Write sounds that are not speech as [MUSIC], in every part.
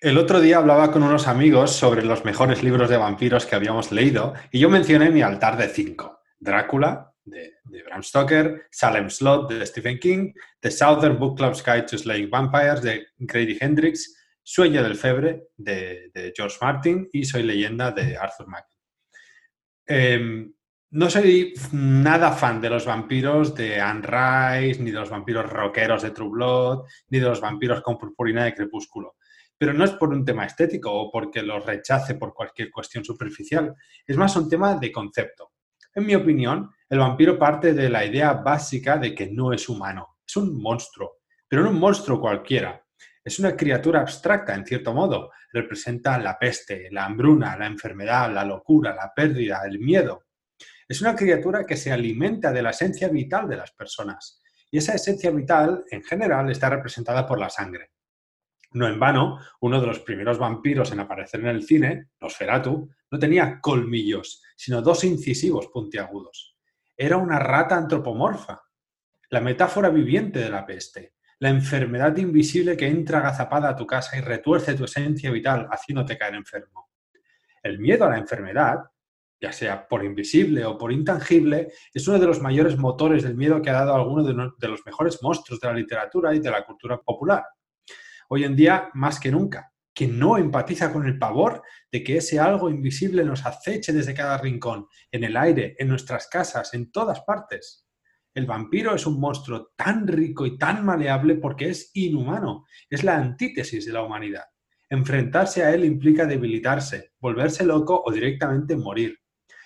El otro día hablaba con unos amigos sobre los mejores libros de vampiros que habíamos leído y yo mencioné mi altar de cinco. Drácula, de, Bram Stoker, Salem Slot, de Stephen King, The Southern Book Club's Guide to Slaying Vampires, de Grady Hendrix, Sueño del Febre, de, George Martin y Soy Leyenda, de Arthur Mack. Em, no soy nada fan de los vampiros de Anne Rice, ni de los vampiros rockeros de True Blood, ni de los vampiros con purpurina de Crepúsculo pero no es por un tema estético o porque los rechace por cualquier cuestión superficial, es más un tema de concepto. En mi opinión, el vampiro parte de la idea básica de que no es humano, es un monstruo, pero no un monstruo cualquiera. Es una criatura abstracta, en cierto modo. Representa la peste, la hambruna, la enfermedad, la locura, la pérdida, el miedo. Es una criatura que se alimenta de la esencia vital de las personas. Y esa esencia vital, en general, está representada por la sangre. No en vano, uno de los primeros vampiros en aparecer en el cine, Nosferatu, no tenía colmillos, sino dos incisivos puntiagudos. Era una rata antropomorfa, la metáfora viviente de la peste, la enfermedad invisible que entra agazapada a tu casa y retuerce tu esencia vital haciéndote caer enfermo. El miedo a la enfermedad, ya sea por invisible o por intangible, es uno de los mayores motores del miedo que ha dado alguno de los mejores monstruos de la literatura y de la cultura popular hoy en día más que nunca, que no empatiza con el pavor de que ese algo invisible nos aceche desde cada rincón, en el aire, en nuestras casas, en todas partes. El vampiro es un monstruo tan rico y tan maleable porque es inhumano, es la antítesis de la humanidad. Enfrentarse a él implica debilitarse, volverse loco o directamente morir.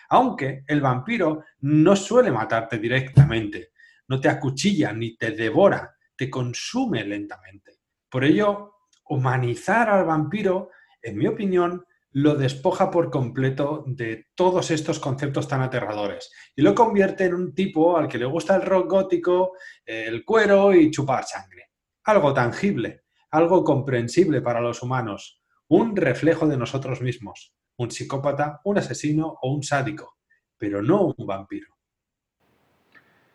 Aunque el vampiro no suele matarte directamente, no te acuchilla ni te devora, te consume lentamente. Por ello, humanizar al vampiro, en mi opinión, lo despoja por completo de todos estos conceptos tan aterradores y lo convierte en un tipo al que le gusta el rock gótico, el cuero y chupar sangre. Algo tangible, algo comprensible para los humanos, un reflejo de nosotros mismos, un psicópata, un asesino o un sádico, pero no un vampiro.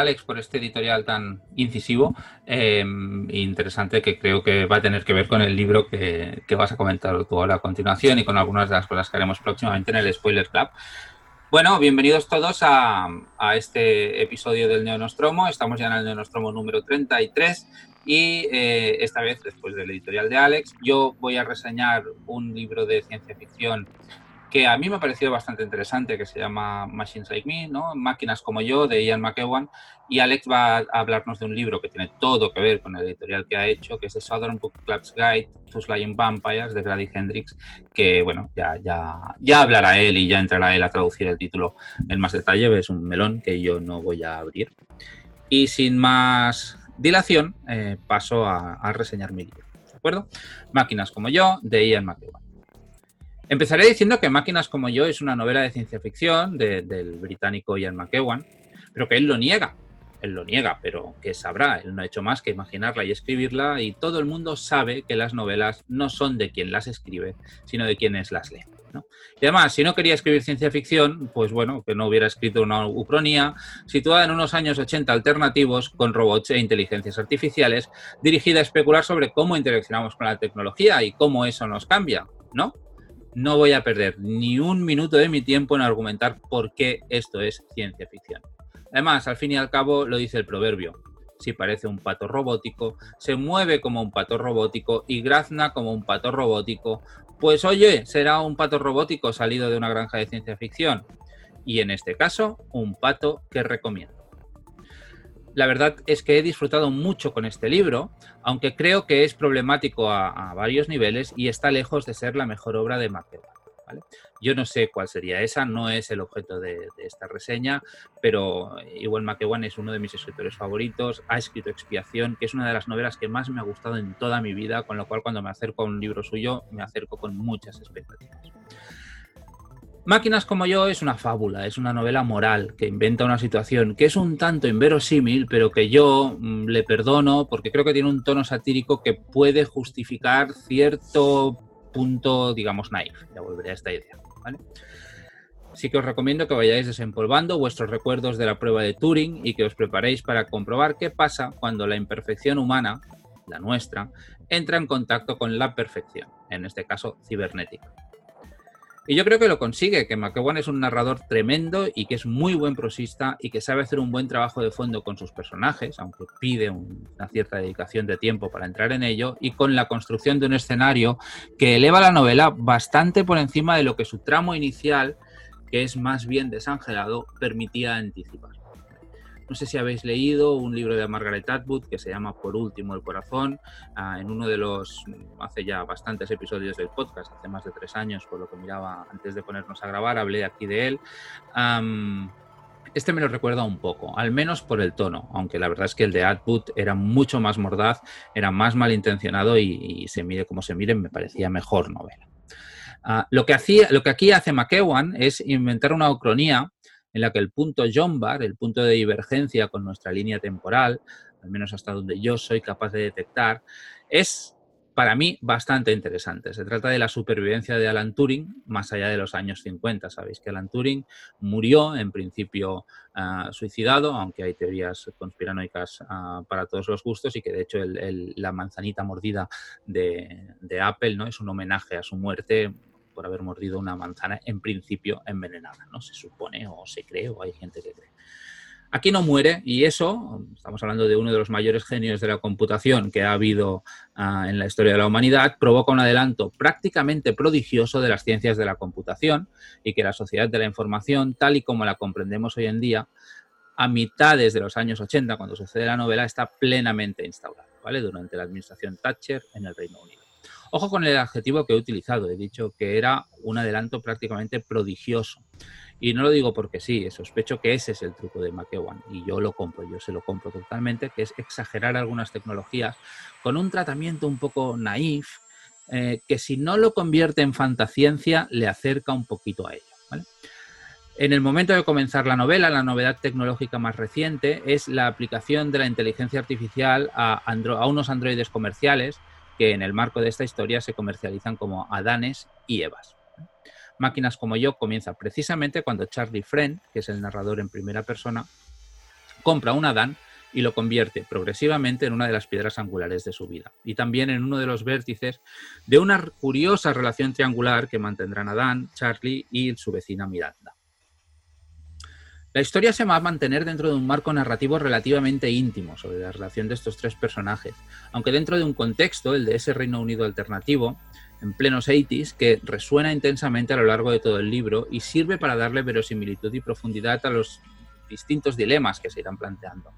Alex, por este editorial tan incisivo e interesante que creo que va a tener que ver con el libro que, vas a comentar tú ahora a continuación y con algunas de las cosas que haremos próximamente en el Spoiler Club. Bueno, bienvenidos todos a, este episodio del Neonostromo. Estamos ya en el Neonostromo número 33 y eh, esta vez, después del editorial de Alex, yo voy a reseñar un libro de ciencia ficción que a mí me ha parecido bastante interesante, que se llama Machines Like Me, ¿no? Máquinas como yo, de Ian McEwan, y Alex va a hablarnos de un libro que tiene todo que ver con el editorial que ha hecho, que es The Southern Book Club's Guide to Slaying Vampires, de Grady Hendrix, que, bueno, ya, ya, ya hablará él y ya entrará él a traducir el título en más detalle, es un melón que yo no voy a abrir. Y sin más dilación, eh, paso a, a reseñar mi libro, ¿de acuerdo? Máquinas como yo, de Ian McEwan. Empezaré diciendo que Máquinas como yo es una novela de ciencia ficción del británico Ian McEwan, pero que él lo niega. Él lo niega, pero que sabrá, él no ha hecho más que imaginarla y escribirla y todo el mundo sabe que las novelas no son de quien las escribe, sino de quienes las leen. Y además, si no quería escribir ciencia ficción, pues bueno, que no hubiera escrito una ucronía situada en unos años 80 alternativos con robots e inteligencias artificiales, dirigida a especular sobre cómo interaccionamos con la tecnología y cómo eso nos cambia, ¿no? No voy a perder ni un minuto de mi tiempo en argumentar por qué esto es ciencia ficción. Además, al fin y al cabo, lo dice el proverbio. Si parece un pato robótico, se mueve como un pato robótico y grazna como un pato robótico, pues oye, será un pato robótico salido de una granja de ciencia ficción. Y en este caso, un pato que recomiendo. La verdad es que he disfrutado mucho con este libro, aunque creo que es problemático a, varios niveles y está lejos de ser la mejor obra de McEwan. Yo no sé cuál sería esa, no es el objeto de, esta reseña, pero igual McEwan es uno de mis escritores favoritos, ha escrito Expiación, que es una de las novelas que más me ha gustado en toda mi vida, con lo cual cuando me acerco a un libro suyo me acerco con muchas expectativas. Máquinas como yo es una fábula, es una novela moral que inventa una situación que es un tanto inverosímil, pero que yo mm, le perdono porque creo que tiene un tono satírico que puede justificar cierto punto, digamos, naif. Ya volveré a esta idea. Así que os recomiendo que vayáis desempolvando vuestros recuerdos de la prueba de Turing y que os preparéis para comprobar qué pasa cuando la imperfección humana, la nuestra, entra en contacto con la perfección, en este caso cibernética. Y yo creo que lo consigue, que McEwan es un narrador tremendo y que es muy buen prosista y que sabe hacer un buen trabajo de fondo con sus personajes, aunque pide una cierta dedicación de tiempo para entrar en ello, y con la construcción de un escenario que eleva la novela bastante por encima de lo que su tramo inicial, que es más bien desangelado, permitía anticipar. No sé si habéis leído un libro de Margaret Atwood que se llama Por último el corazón. Ah, en uno de los, hace ya bastantes episodios del podcast, hace más de tres años, por lo que miraba antes de ponernos a grabar, hablé aquí de él. este me lo recuerda un poco, al menos por el tono, aunque la verdad es que el de Atwood era mucho más mordaz, era más malintencionado y, se mire como se mire, me parecía mejor novela. Ah, lo, que hacía, lo que aquí hace McEwan es inventar una ocronía en la que el punto John el punto de divergencia con nuestra línea temporal, al menos hasta donde yo soy capaz de detectar, es para mí bastante interesante. Se trata de la supervivencia de Alan Turing más allá de los años 50. Sabéis que Alan Turing murió en principio ah, suicidado, aunque hay teorías conspiranoicas ah, para todos los gustos y que de hecho la manzanita mordida de, de, Apple ¿no? es un homenaje a su muerte por haber mordido una manzana en principio envenenada, ¿no? Se supone o se cree o hay gente que cree. Aquí no muere y eso, estamos hablando de uno de los mayores genios de la computación que ha habido ah, en la historia de la humanidad, provoca un adelanto prácticamente prodigioso de las ciencias de la computación y que la sociedad de la información, tal y como la comprendemos hoy en día, a mitades de los años 80, cuando sucede la novela, está plenamente instaurada, ¿vale? Durante la administración Thatcher en el Reino Unido. Ojo con el adjetivo que he utilizado, he dicho que era un adelanto prácticamente prodigioso. Y no lo digo porque sí, sospecho que ese es el truco de McEwan y yo lo compro, yo se lo compro totalmente, que es exagerar algunas tecnologías con un tratamiento un poco naif, eh, que si no lo convierte en fantasciencia, le acerca un poquito a ello. En el momento de comenzar la novela, la novedad tecnológica más reciente es la aplicación de la inteligencia artificial a, a unos androides comerciales que en el marco de esta historia se comercializan como Adanes y Evas. Máquinas como yo comienza precisamente cuando Charlie Friend, que es el narrador en primera persona, compra un Adán y lo convierte progresivamente en una de las piedras angulares de su vida y también en uno de los vértices de una curiosa relación triangular que mantendrán Adán, Charlie y su vecina Miranda. La historia se va a mantener dentro de un marco narrativo relativamente íntimo sobre la relación de estos tres personajes, aunque dentro de un contexto, el de ese Reino Unido alternativo, en plenos 80s, que resuena intensamente a lo largo de todo el libro y sirve para darle verosimilitud y profundidad a los distintos dilemas que se irán planteando.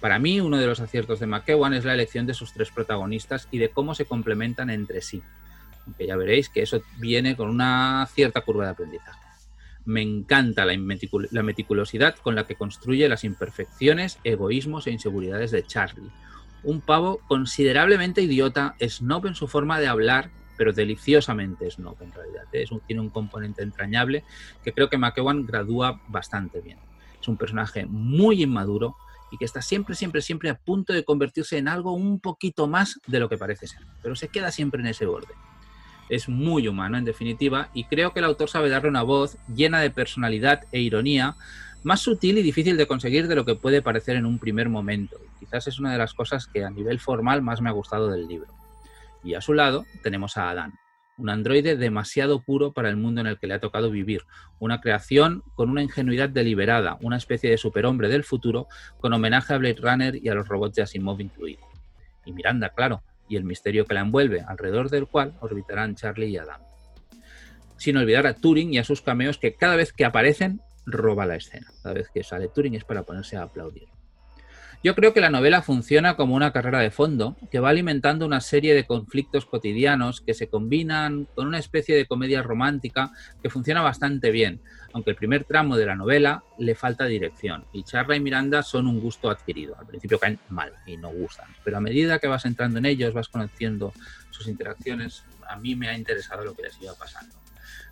Para mí, uno de los aciertos de McEwan es la elección de sus tres protagonistas y de cómo se complementan entre sí, aunque ya veréis que eso viene con una cierta curva de aprendizaje. Me encanta la, meticulosidad con la que construye las imperfecciones, egoísmos e inseguridades de Charlie. Un pavo considerablemente idiota, snob en su forma de hablar, pero deliciosamente snob en realidad. tiene un componente entrañable que creo que McEwan gradúa bastante bien. Es un personaje muy inmaduro y que está siempre, siempre, siempre a punto de convertirse en algo un poquito más de lo que parece ser, pero se queda siempre en ese borde es muy humano en definitiva y creo que el autor sabe darle una voz llena de personalidad e ironía más sutil y difícil de conseguir de lo que puede parecer en un primer momento. Quizás es una de las cosas que a nivel formal más me ha gustado del libro. Y a su lado tenemos a Adán, un androide demasiado puro para el mundo en el que le ha tocado vivir, una creación con una ingenuidad deliberada, una especie de superhombre del futuro con homenaje a Blade Runner y a los robots de Asimov incluido. Y Miranda, claro, y el misterio que la envuelve, alrededor del cual orbitarán Charlie y Adam. Sin olvidar a Turing y a sus cameos que cada vez que aparecen roba la escena. Cada vez que sale Turing es para ponerse a aplaudir. Yo creo que la novela funciona como una carrera de fondo que va alimentando una serie de conflictos cotidianos que se combinan con una especie de comedia romántica que funciona bastante bien, aunque el primer tramo de la novela le falta dirección y Charla y Miranda son un gusto adquirido. Al principio caen mal y no gustan, pero a medida que vas entrando en ellos, vas conociendo sus interacciones, a mí me ha interesado lo que les iba pasando.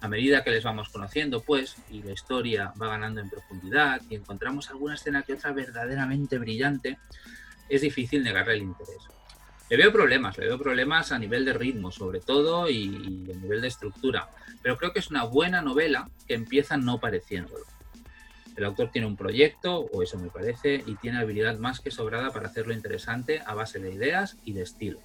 A medida que les vamos conociendo, pues, y la historia va ganando en profundidad y encontramos alguna escena que otra verdaderamente brillante, es difícil negarle el interés. Le veo problemas, le veo problemas a nivel de ritmo, sobre todo, y, a nivel de estructura, pero creo que es una buena novela que empieza no pareciéndolo. El autor tiene un proyecto, o eso me parece, y tiene habilidad más que sobrada para hacerlo interesante a base de ideas y de estilo.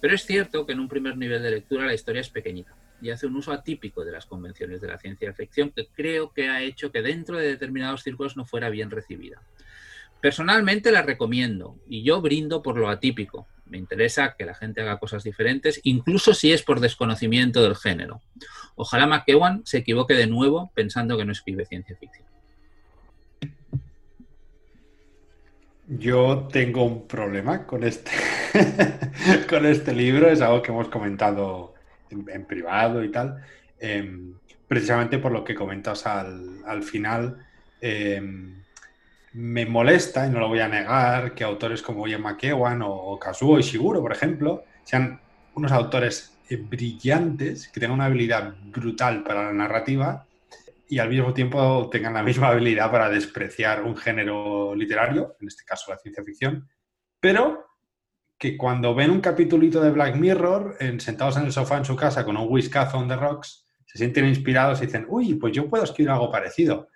Pero es cierto que en un primer nivel de lectura la historia es pequeñita y hace un uso atípico de las convenciones de la ciencia ficción que creo que ha hecho que dentro de determinados círculos no fuera bien recibida. Personalmente la recomiendo y yo brindo por lo atípico. Me interesa que la gente haga cosas diferentes, incluso si es por desconocimiento del género. Ojalá McEwan se equivoque de nuevo pensando que no escribe ciencia ficción. Yo tengo un problema con este, [LAUGHS] con este libro, es algo que hemos comentado en, privado y tal, em, precisamente por lo que comentas al, al final. Em, me molesta, y no lo voy a negar, que autores como Ian McEwan o Kazuo Ishiguro, por ejemplo, sean unos autores eh, brillantes, que tengan una habilidad brutal para la narrativa y al mismo tiempo tengan la misma habilidad para despreciar un género literario, en este caso la ciencia ficción, pero que cuando ven un capitulito de Black Mirror, en, sentados en el sofá en su casa con un whiskazo on the rocks, se sienten inspirados y dicen, uy, pues yo puedo escribir algo parecido.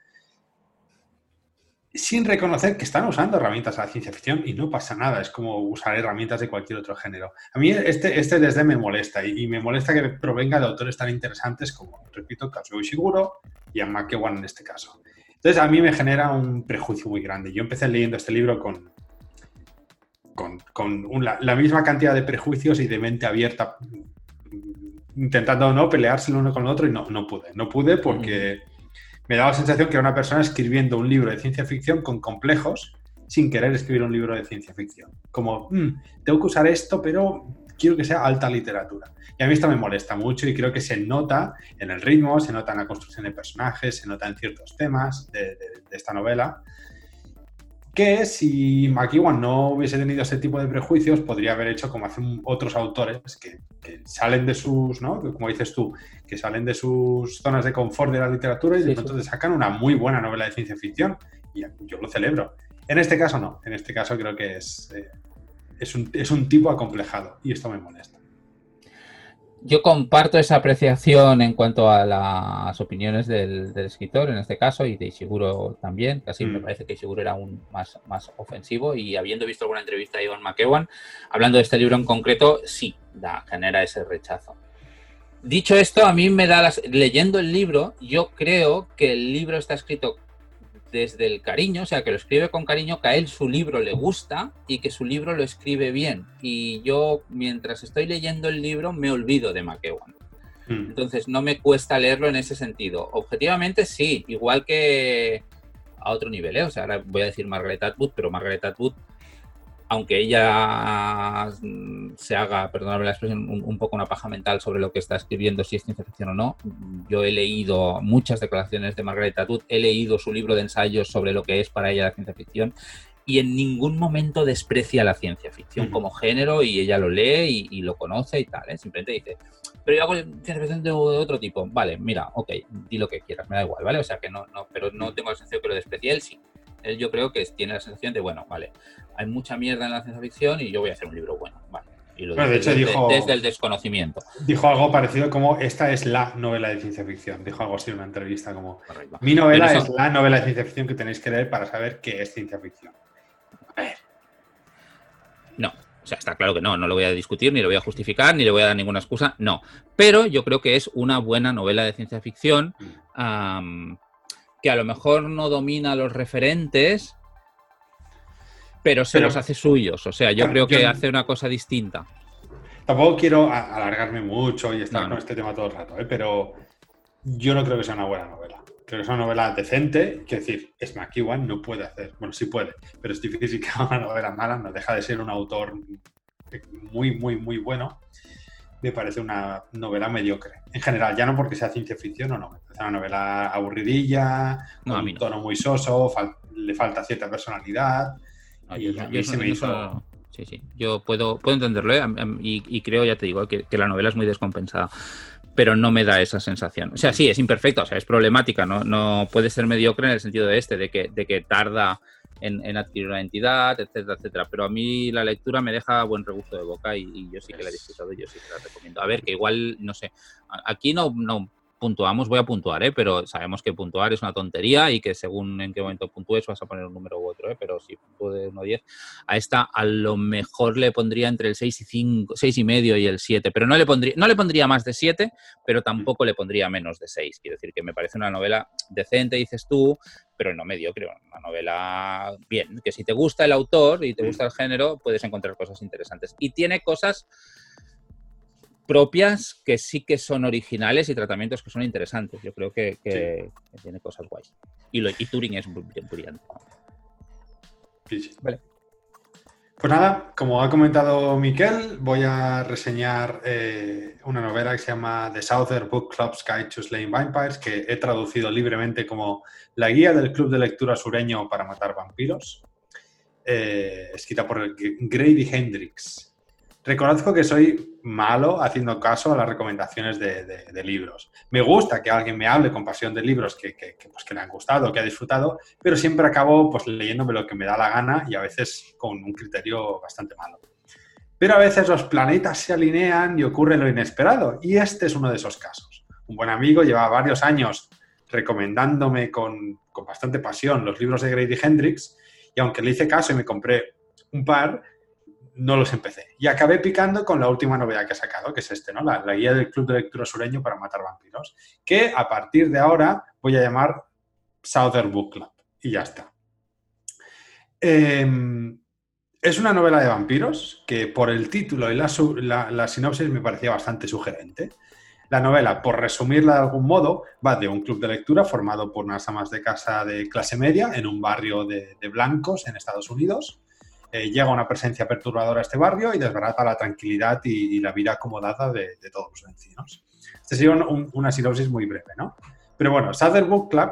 Sin reconocer que están usando herramientas de la ciencia ficción y no pasa nada, es como usar herramientas de cualquier otro género. A mí este, este desde me molesta y, me molesta que provenga de autores tan interesantes como, repito, Kazuo Ishiguro y a McEwan en este caso. Entonces a mí me genera un prejuicio muy grande. Yo empecé leyendo este libro con, con, la misma cantidad de prejuicios y de mente abierta, intentando no pelearse el uno con el otro y no, no pude. No pude porque me daba la sensación que era una persona escribiendo un libro de ciencia ficción con complejos sin querer escribir un libro de ciencia ficción. Como, mm, tengo que usar esto, pero quiero que sea alta literatura. Y a mí esto me molesta mucho y creo que se nota en el ritmo, se nota en la construcción de personajes, se nota en ciertos temas de esta novela que si McEwan no hubiese tenido ese tipo de prejuicios, podría haber hecho como hacen otros autores que, salen de sus, ¿no? Como dices tú, que salen de sus zonas de confort de la literatura y de pronto te sacan una muy buena novela de ciencia ficción. Y yo lo celebro. En este caso no, en este caso creo que es, eh, es, un, es un tipo acomplejado y esto me molesta yo comparto esa apreciación en cuanto a las opiniones del, escritor, en este caso, y de Ishiguro también. Casi me mm. parece que Ishiguro era aún más, más ofensivo. Y habiendo visto alguna entrevista de Ivan McEwan, hablando de este libro en concreto, sí, da, genera ese rechazo. Dicho esto, a mí me da las. Leyendo el libro, yo creo que el libro está escrito desde el cariño, o sea, que lo escribe con cariño, que a él su libro le gusta y que su libro lo escribe bien. Y yo, mientras estoy leyendo el libro, me olvido de McEwan. Hmm. Entonces, no me cuesta leerlo en ese sentido. Objetivamente, sí, igual que a otro nivel, ¿eh? O sea, ahora voy a decir Margaret Atwood, pero Margaret Atwood aunque ella mm, se haga, perdóname la expresión, un, poco una paja mental sobre lo que está escribiendo, si es ciencia ficción o no, yo he leído muchas declaraciones de Margaret Atwood, he leído su libro de ensayos sobre lo que es para ella la ciencia ficción y en ningún momento desprecia la ciencia ficción como género y ella lo lee y, lo conoce y tal, ¿eh? simplemente dice, pero yo hago ciencia ficción de, otro tipo, vale, mira, ok, di lo que quieras, me da igual, ¿vale? O sea que no, no pero no tengo la sensación que lo desprecie él, sí él yo creo que tiene la sensación de, bueno, vale, hay mucha mierda en la ciencia ficción y yo voy a hacer un libro bueno, vale. Y lo de hecho, desde, dijo, desde el desconocimiento. Dijo algo parecido como esta es la novela de ciencia ficción. Dijo algo así en una entrevista como mi novela es la novela de ciencia ficción que tenéis que leer para saber qué es ciencia ficción. A ver. No, o sea, está claro que no, no lo voy a discutir, ni lo voy a justificar, ni le voy a dar ninguna excusa, no. Pero yo creo que es una buena novela de ciencia ficción mm que a lo mejor no domina los referentes, pero se los hace suyos. O sea, yo creo que hace una cosa distinta. Tampoco quiero alargarme mucho y estar con este tema todo el rato, ¿eh? pero yo no creo que sea una buena novela. Creo que es una novela decente, quiero decir, es McEwan, no puede hacer, bueno, sí puede, pero es difícil que haga una novela mala, no deja de ser un autor muy, muy, muy bueno. Me parece una novela mediocre. En general, ya no porque sea ciencia ficción o no, es una novela aburridilla, con un tono muy soso, le falta cierta personalidad. y a mí se me hizo... Sí, sí, yo puedo, puedo entenderlo ¿eh? y, creo, ya te digo, que, la novela es muy descompensada pero no me da esa sensación. O sea, sí, es imperfecta, o sea, es problemática, no, no puede ser mediocre en el sentido de este, de que, de que tarda en, adquirir una entidad, etcétera, etcétera. Pero a mí la lectura me deja buen regusto de boca y, yo sí que la he disfrutado y yo sí que la recomiendo. A ver, que igual, no sé, aquí no, no puntuamos, voy a puntuar, ¿eh? pero sabemos que puntuar es una tontería y que según en qué momento puntúes vas a poner un número u otro, ¿eh? pero si puntúo de 1 a 10, a esta a lo mejor le pondría entre el 6 y 5, 6 y medio y el 7, pero no le pondría, no le pondría más de 7, pero tampoco le pondría menos de 6. Quiero decir que me parece una novela decente, dices tú, pero no mediocre, una novela bien, que si te gusta el autor y te gusta el género, puedes encontrar cosas interesantes. Y tiene cosas propias que sí que son originales y tratamientos que son interesantes. Yo creo que, tiene cosas guays. Y, lo, y Turing es brillante. Vale. Pues nada, como ha comentado Miquel, voy a reseñar eh, una novela que se llama The Southern Book Club's Guide to Slaying Vampires, que he traducido libremente como La guía del club de lectura sureño para matar vampiros, eh, escrita por Grady Hendrix. Reconozco que soy malo haciendo caso a las recomendaciones de, libros. Me gusta que alguien me hable con pasión de libros que, pues, que, le han gustado, que ha disfrutado, pero siempre acabo pues, leyéndome lo que me da la gana y a veces con un criterio bastante malo. Pero a veces los planetas se alinean y ocurre lo inesperado, y este es uno de esos casos. Un buen amigo lleva varios años recomendándome con, con bastante pasión los libros de Grady Hendrix, y aunque le hice caso y me compré un par, no los empecé. Y acabé picando con la última novedad que ha sacado, que es este, ¿no? La, guía del Club de Lectura Sureño para matar vampiros, que a partir de ahora voy a llamar Southern Book Club. Y ya está. Em, es una novela de vampiros que por el título y la, la, sinopsis me parecía bastante sugerente. La novela, por resumirla de algún modo, va de un club de lectura formado por unas amas de casa de clase media en un barrio de blancos en Estados Unidos eh, llega una presencia perturbadora a este barrio y desbarata la tranquilidad y, la vida acomodada de, todos los vecinos. Este sería una sinopsis muy breve, ¿no? Pero bueno, Southern Book Club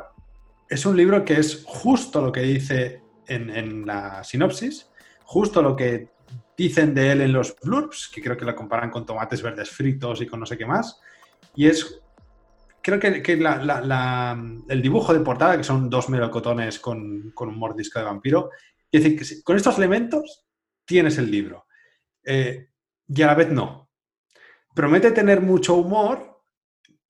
es un libro que es justo lo que dice en, la sinopsis, justo lo que dicen de él en los blurbs, que creo que lo comparan con tomates verdes fritos y con no sé qué más. Y es, creo que, el dibujo de portada, que son dos melocotones con, con un mordisco de vampiro, es decir, que con estos elementos tienes el libro. Eh, y a la vez no. Promete tener mucho humor,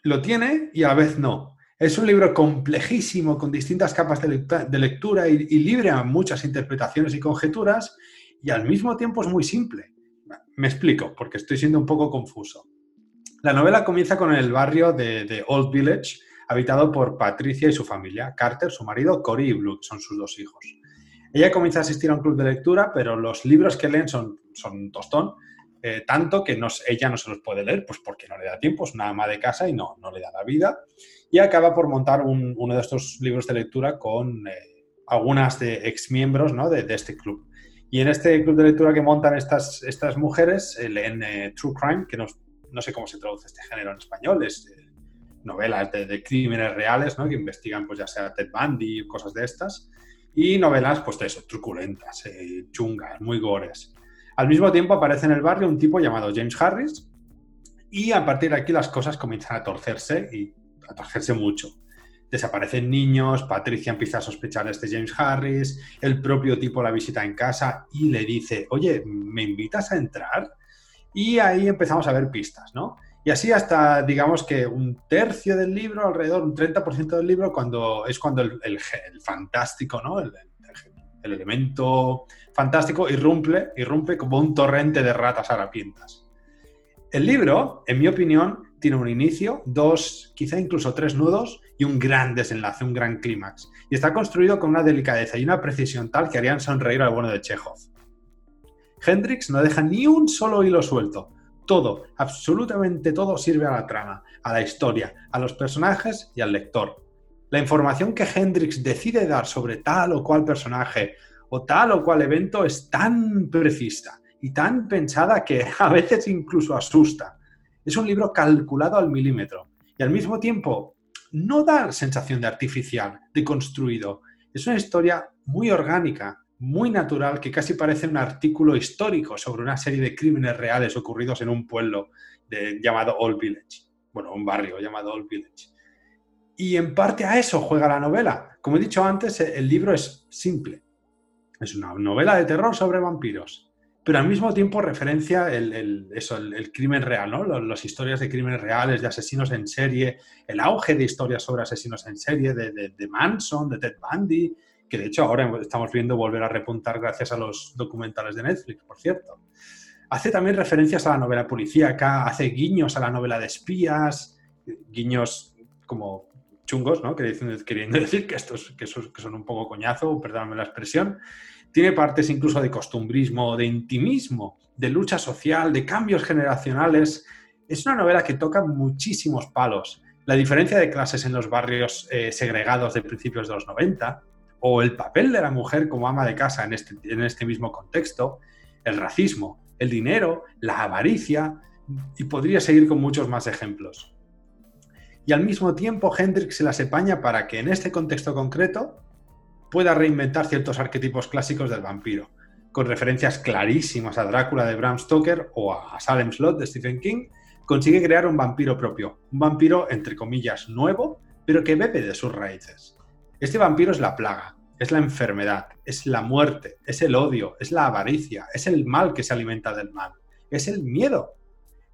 lo tiene y a la vez no. Es un libro complejísimo, con distintas capas de, lectura, y, libre a muchas interpretaciones y conjeturas, y al mismo tiempo es muy simple. Me explico, porque estoy siendo un poco confuso. La novela comienza con el barrio de, de, Old Village, habitado por Patricia y su familia, Carter, su marido, Cory y Blue, son sus dos hijos. Ella comienza a asistir a un club de lectura, pero los libros que leen son, son tostón, eh, tanto que ella no se los puede leer, pues porque no le da tiempo, es una ama de casa y no, no le da la vida. Y acaba por montar uno de estos libros de lectura con eh, algunas de exmiembros ¿no? de, este club. Y en este club de lectura que montan estas, estas mujeres, eh, leen True Crime, que no, no, sé cómo se traduce este género en español, es novelas de, crímenes reales, ¿no? que investigan pues ya sea Ted Bundy cosas de estas y novelas, pues eso, truculentas, eh, chungas, muy gores. Al mismo tiempo aparece en el barrio un tipo llamado James Harris y a partir de aquí las cosas comienzan a torcerse y a torcerse mucho. Desaparecen niños, Patricia empieza a sospechar de este James Harris, el propio tipo la visita en casa y le dice, oye, ¿me invitas a entrar? Y ahí empezamos a ver pistas, ¿no? Y así hasta, digamos que un tercio del libro, alrededor, un 30% del libro, cuando es cuando el, fantástico, ¿no? El, elemento fantástico irrumpe, irrumpe como un torrente de ratas harapientas. El libro, en mi opinión, tiene un inicio, dos, quizá incluso tres nudos y un gran desenlace, un gran clímax. Y está construido con una delicadeza y una precisión tal que harían sonreír al bueno de Chekhov. Hendrix no deja ni un solo hilo suelto, todo, absolutamente todo sirve a la trama, a la historia, a los personajes y al lector. La información que Hendrix decide dar sobre tal o cual personaje o tal o cual evento es tan precisa y tan pensada que [LAUGHS] a veces incluso asusta. Es un libro calculado al milímetro y al mismo tiempo no da sensación de artificial, de construido. Es una historia muy orgánica, muy natural, que casi parece un artículo histórico sobre una serie de crímenes reales ocurridos en un pueblo llamado Old Village. Bueno, un barrio llamado Old Village. Y en parte a eso juega la novela. Como he dicho antes, el libro es simple. Es una novela de terror sobre vampiros, pero al mismo tiempo referencia el, eso, el, crimen real, ¿no? las historias de crímenes reales, de asesinos en serie, el auge de historias sobre asesinos en serie, de, de Manson, de Ted Bundy, que de hecho ahora estamos viendo volver a repuntar gracias a los documentales de Netflix, por cierto. Hace también referencias a la novela policíaca, hace guiños a la novela de espías, guiños como chungos, ¿no? queriendo decir que estos que son, un poco coñazo, perdóname la expresión. Tiene partes incluso de costumbrismo, de intimismo, de lucha social, de cambios generacionales. Es una novela que toca muchísimos palos. La diferencia de clases en los barrios eh, segregados de principios de los 90, o el papel de la mujer como ama de casa en este, en este mismo contexto, el racismo, el dinero, la avaricia, y podría seguir con muchos más ejemplos. Y al mismo tiempo Hendrix se las epaña para que en este contexto concreto pueda reinventar ciertos arquetipos clásicos del vampiro, con referencias clarísimas a Drácula de Bram Stoker o a Salem Slot de Stephen King, consigue crear un vampiro propio, un vampiro entre comillas nuevo, pero que bebe de sus raíces. Este vampiro es la plaga, es la enfermedad, es la muerte, es el odio, es la avaricia, es el mal que se alimenta del mal, es el miedo.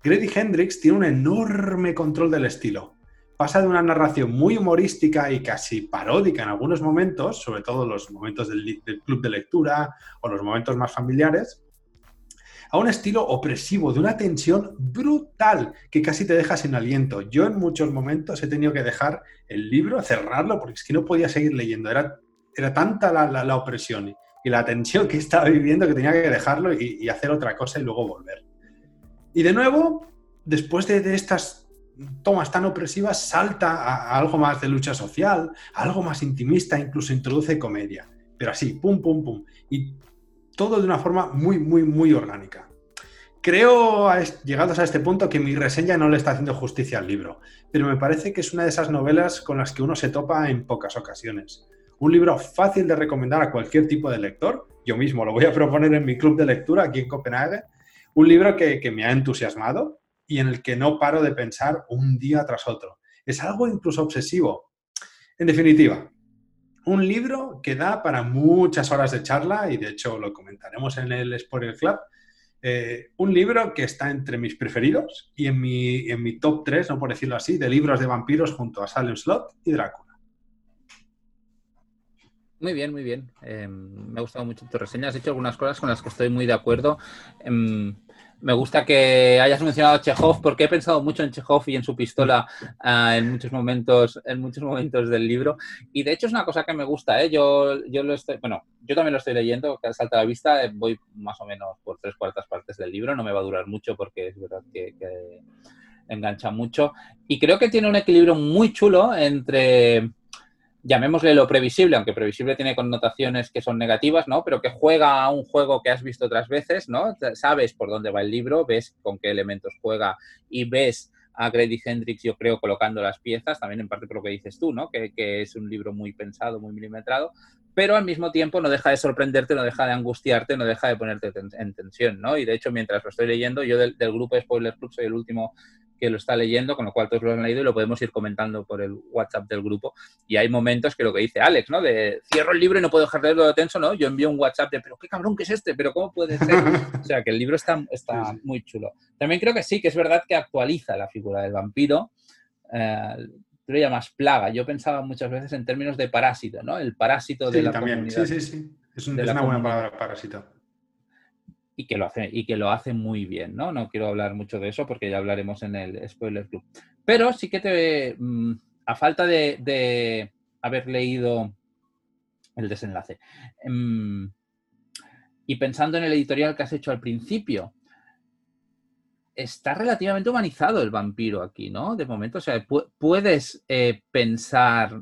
Grady Hendrix tiene un enorme control del estilo. Pasa de una narración muy humorística y casi paródica en algunos momentos, sobre todo los momentos del, club de lectura o los momentos más familiares, a un estilo opresivo, de una tensión brutal que casi te deja sin aliento. Yo en muchos momentos he tenido que dejar el libro, cerrarlo, porque es que no podía seguir leyendo. Era, era tanta la, opresión y la tensión que estaba viviendo que tenía que dejarlo y, hacer otra cosa y luego volver. Y de nuevo, después de, estas tomas tan opresivas, salta a, algo más de lucha social, algo más intimista, incluso introduce comedia. Pero así, pum, pum, pum. Todo de una forma muy, muy, muy orgánica. Creo, llegados a este punto, que mi reseña no le está haciendo justicia al libro, pero me parece que es una de esas novelas con las que uno se topa en pocas ocasiones. Un libro fácil de recomendar a cualquier tipo de lector. Yo mismo lo voy a proponer en mi club de lectura aquí en Copenhague. Un libro que, que me ha entusiasmado y en el que no paro de pensar un día tras otro. Es algo incluso obsesivo. En definitiva, un libro que da para muchas horas de charla y de hecho lo comentaremos en el Spoiler Club. Eh, un libro que está entre mis preferidos y en mi, en mi top 3, no por decirlo así, de libros de vampiros junto a Salem Slot y Drácula. Muy bien, muy bien. Em, me ha gustado mucho tu reseña. Has hecho algunas cosas con las que estoy muy de acuerdo. Em, me gusta que hayas mencionado a Chekhov porque he pensado mucho en Chekhov y en su pistola ah, en muchos momentos en muchos momentos del libro y de hecho es una cosa que me gusta ¿eh? yo yo lo estoy bueno yo también lo estoy leyendo que salta a la vista eh, voy más o menos por tres cuartas partes del libro no me va a durar mucho porque es verdad que, que engancha mucho y creo que tiene un equilibrio muy chulo entre llamémosle lo previsible, aunque previsible tiene connotaciones que son negativas, ¿no? Pero que juega a un juego que has visto otras veces, ¿no? Sabes por dónde va el libro, ves con qué elementos juega y ves a Grady Hendrix, yo creo, colocando las piezas, también en parte por lo que dices tú, ¿no? Que, que, es un libro muy pensado, muy milimetrado, pero al mismo tiempo no deja de sorprenderte, no deja de angustiarte, no deja de ponerte en tensión, ¿no? Y de hecho, mientras lo estoy leyendo, yo del, del grupo de Spoiler Club soy el último que lo está leyendo, con lo cual todos lo han leído y lo podemos ir comentando por el WhatsApp del grupo. Y hay momentos que lo que dice Alex, ¿no? De cierro el libro y no puedo dejar de leerlo de tenso, ¿no? Yo envío un WhatsApp de, pero qué cabrón que es este, pero ¿cómo puede ser? [LAUGHS] o sea, que el libro está, está muy chulo. También creo que sí, que es verdad que actualiza la figura del vampiro. Eh, tú lo llamas plaga. Yo pensaba muchas veces en términos de parásito, ¿no? El parásito de la también. comunidad. Sí, sí, sí. Es, es una buena palabra, parásito y que lo hace, y que lo hace muy bien, ¿no? No quiero hablar mucho de eso porque ya hablaremos en el Spoiler Club. Pero sí que te, mm, a falta de, haber leído el desenlace, mm, y pensando en el editorial que has hecho al principio, está relativamente humanizado el vampiro aquí, ¿no? De momento, o sea, puedes eh, pensar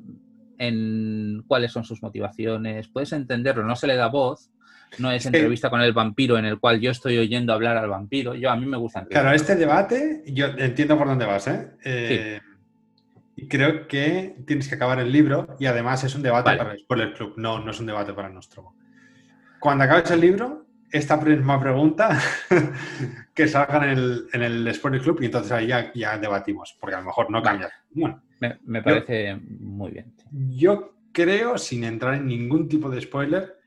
en cuáles son sus motivaciones, puedes entenderlo, no se le da voz, no es entrevista con el vampiro en el cual yo estoy oyendo hablar al vampiro. Yo a mí me gusta. Claro, este debate, yo entiendo por dónde vas, ¿eh? eh creo que tienes que acabar el libro y además es un debate para el Spoiler Club, no, no es un debate para nuestro. Cuando acabes el libro, esta misma pregunta [LAUGHS] que salga en el, en el Spoiler Club y entonces ahí ya, ya debatimos, porque a lo mejor no cambia. Bueno, me, parece muy bien. Yo creo, sin entrar en ningún tipo de spoiler,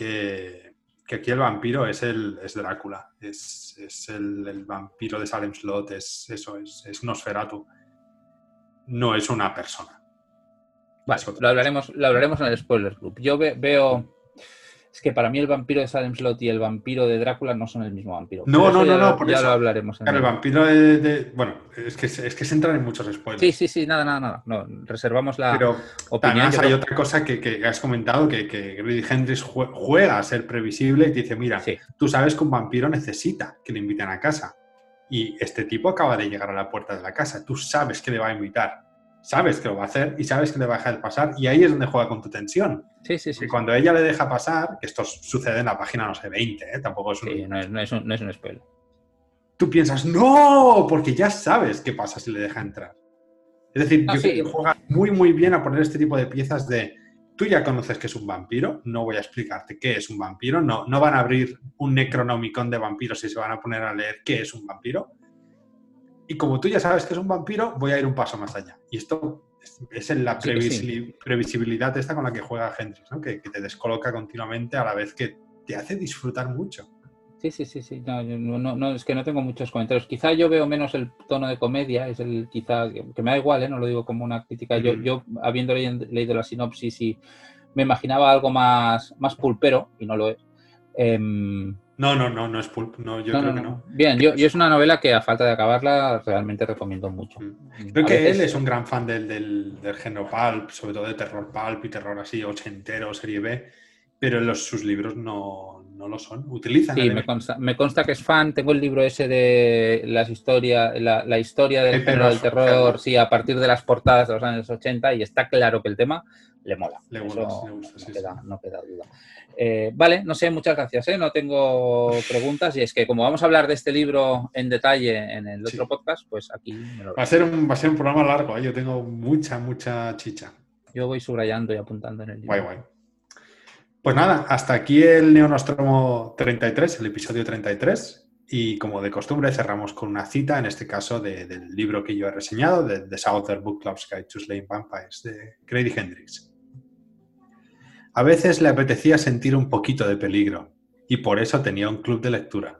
que, aquí el vampiro es el es Drácula, es, el, vampiro de Salem Slot, es eso, es, es Nosferatu. No es una persona. Vale, lo hablaremos, lo hablaremos en el spoiler club. Yo veo es que para mí el vampiro de Salem Slot y el vampiro de Drácula no son el mismo vampiro. No, no, no, no, por ya lo hablaremos. En el vampiro de, Bueno, es que, es que se entran en muchos spoilers. Sí, sí, sí, nada, nada, nada. No, reservamos la Pero opinión. hay otra cosa que, has comentado, que, que Grady Hendrix juega a ser previsible y te dice, mira, tú sabes que un vampiro necesita que le inviten a casa. Y este tipo acaba de llegar a la puerta de la casa. Tú sabes que le va a invitar sabes que lo va a hacer y sabes que le va a dejar pasar y ahí es donde juega con tu tensión. Sí, sí, sí. Y cuando ella le deja pasar, que esto sucede en la página, no sé, 20, ¿eh? tampoco es un... Sí, no es, no, es un, no es un spoiler. Tú piensas, no, porque ya sabes qué pasa si le deja entrar. Es decir, yo creo que juega muy, muy bien a poner este tipo de piezas de, tú ya conoces que es un vampiro, no voy a explicarte qué es un vampiro, no, no van a abrir un Necronomicon de vampiros y se van a poner a leer qué es un vampiro y como tú ya sabes que es un vampiro, voy a ir un paso más allá. Y esto es, en la previsibilidad esta con la que juega Hendrix, ¿no? que, te descoloca continuamente a la vez que te hace disfrutar mucho. Sí, sí, sí, sí. No, es que no tengo muchos comentarios. Quizá yo veo menos el tono de comedia, es el quizá que me da igual, ¿eh? no lo digo como una crítica. Yo, yo habiendo leído, la sinopsis y me imaginaba algo más, más pulpero, y no lo es. Em, no, no, no, no es pulp. No, yo creo que no. Bien, yo, es una novela que a falta de acabarla realmente recomiendo mucho. Mm. Creo que él es un gran fan del, del, género pulp, sobre todo de terror pulp y terror así, ochentero, serie B, pero los, sus libros no, lo son. Utilizan. Sí, me consta, me consta, que es fan. Tengo el libro ese de las historias, la, historia del terror, sí, a partir de las portadas de los años 80 y está claro que el tema le mola. Le gusta, le gusta, no, queda, no queda duda. Eh, vale, no sé, muchas gracias. ¿eh? No tengo preguntas y es que como vamos a hablar de este libro en detalle en el otro podcast, pues aquí me lo va a ser un Va a ser un programa largo, ¿eh? yo tengo mucha, mucha chicha. Yo voy subrayando y apuntando en el libro. Guay, guay. Pues nada, hasta aquí el Neonostromo 33, el episodio 33. Y como de costumbre cerramos con una cita, en este caso del libro que yo he reseñado, de The Southern Book Club's Guide to Slaying Vampires, de Grady Hendrix. A veces le apetecía sentir un poquito de peligro, y por eso tenía un club de lectura.